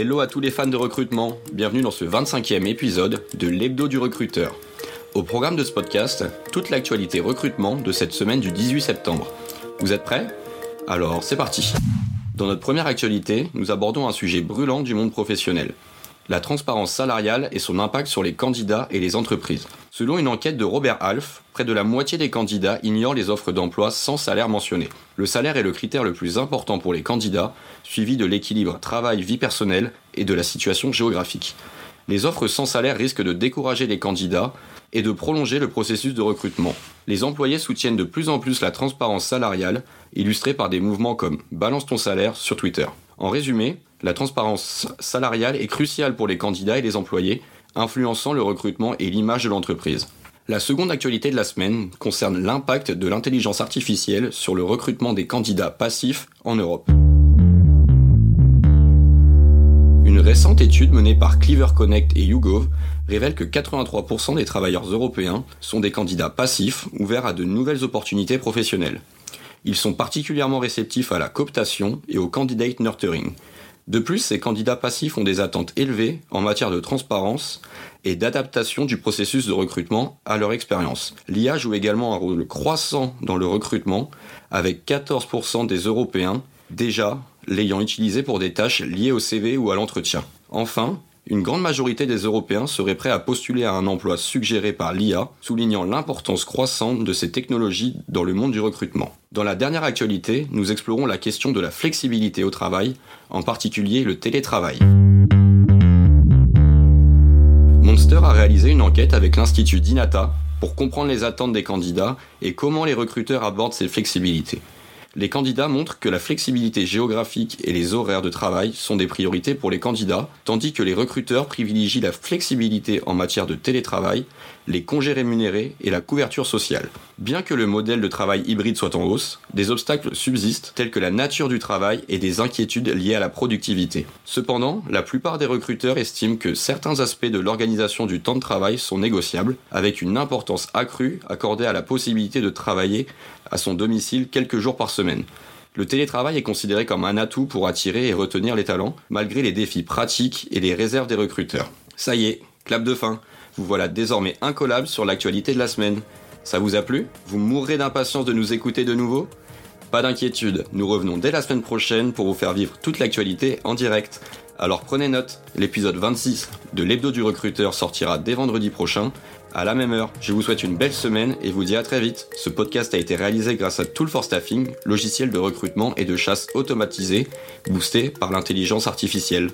Hello à tous les fans de recrutement, bienvenue dans ce 25e épisode de l'Hebdo du recruteur. Au programme de ce podcast, toute l'actualité recrutement de cette semaine du 18 septembre. Vous êtes prêts? Alors c'est parti Dans notre première actualité, nous abordons un sujet brûlant du monde professionnel. La transparence salariale et son impact sur les candidats et les entreprises. Selon une enquête de Robert Half, près de la moitié des candidats ignorent les offres d'emploi sans salaire mentionné. Le salaire est le critère le plus important pour les candidats, suivi de l'équilibre travail-vie personnelle et de la situation géographique. Les offres sans salaire risquent de décourager les candidats et de prolonger le processus de recrutement. Les employés soutiennent de plus en plus la transparence salariale, illustrée par des mouvements comme Balance ton salaire sur Twitter. En résumé, la transparence salariale est cruciale pour les candidats et les employés, influençant le recrutement et l'image de l'entreprise. La seconde actualité de la semaine concerne l'impact de l'intelligence artificielle sur le recrutement des candidats passifs en Europe. Une récente étude menée par Cleaver Connect et YouGov révèle que 83% des travailleurs européens sont des candidats passifs ouverts à de nouvelles opportunités professionnelles. Ils sont particulièrement réceptifs à la cooptation et au candidate nurturing, de plus, ces candidats passifs ont des attentes élevées en matière de transparence et d'adaptation du processus de recrutement à leur expérience. L'IA joue également un rôle croissant dans le recrutement, avec 14% des Européens déjà l'ayant utilisé pour des tâches liées au CV ou à l'entretien. Enfin, une grande majorité des Européens seraient prêts à postuler à un emploi suggéré par l'IA, soulignant l'importance croissante de ces technologies dans le monde du recrutement. Dans la dernière actualité, nous explorons la question de la flexibilité au travail, en particulier le télétravail. Monster a réalisé une enquête avec l'Institut Dinata pour comprendre les attentes des candidats et comment les recruteurs abordent ces flexibilités les candidats montrent que la flexibilité géographique et les horaires de travail sont des priorités pour les candidats, tandis que les recruteurs privilégient la flexibilité en matière de télétravail, les congés rémunérés et la couverture sociale. Bien que le modèle de travail hybride soit en hausse, des obstacles subsistent tels que la nature du travail et des inquiétudes liées à la productivité. Cependant, la plupart des recruteurs estiment que certains aspects de l'organisation du temps de travail sont négociables, avec une importance accrue accordée à la possibilité de travailler à son domicile quelques jours par semaine. Le télétravail est considéré comme un atout pour attirer et retenir les talents, malgré les défis pratiques et les réserves des recruteurs. Ça y est, clap de fin. Vous voilà désormais incollable sur l'actualité de la semaine. Ça vous a plu? Vous mourrez d'impatience de nous écouter de nouveau? Pas d'inquiétude, nous revenons dès la semaine prochaine pour vous faire vivre toute l'actualité en direct. Alors prenez note, l'épisode 26 de l'hebdo du recruteur sortira dès vendredi prochain à la même heure. Je vous souhaite une belle semaine et vous dis à très vite. Ce podcast a été réalisé grâce à Tool for Staffing, logiciel de recrutement et de chasse automatisé, boosté par l'intelligence artificielle.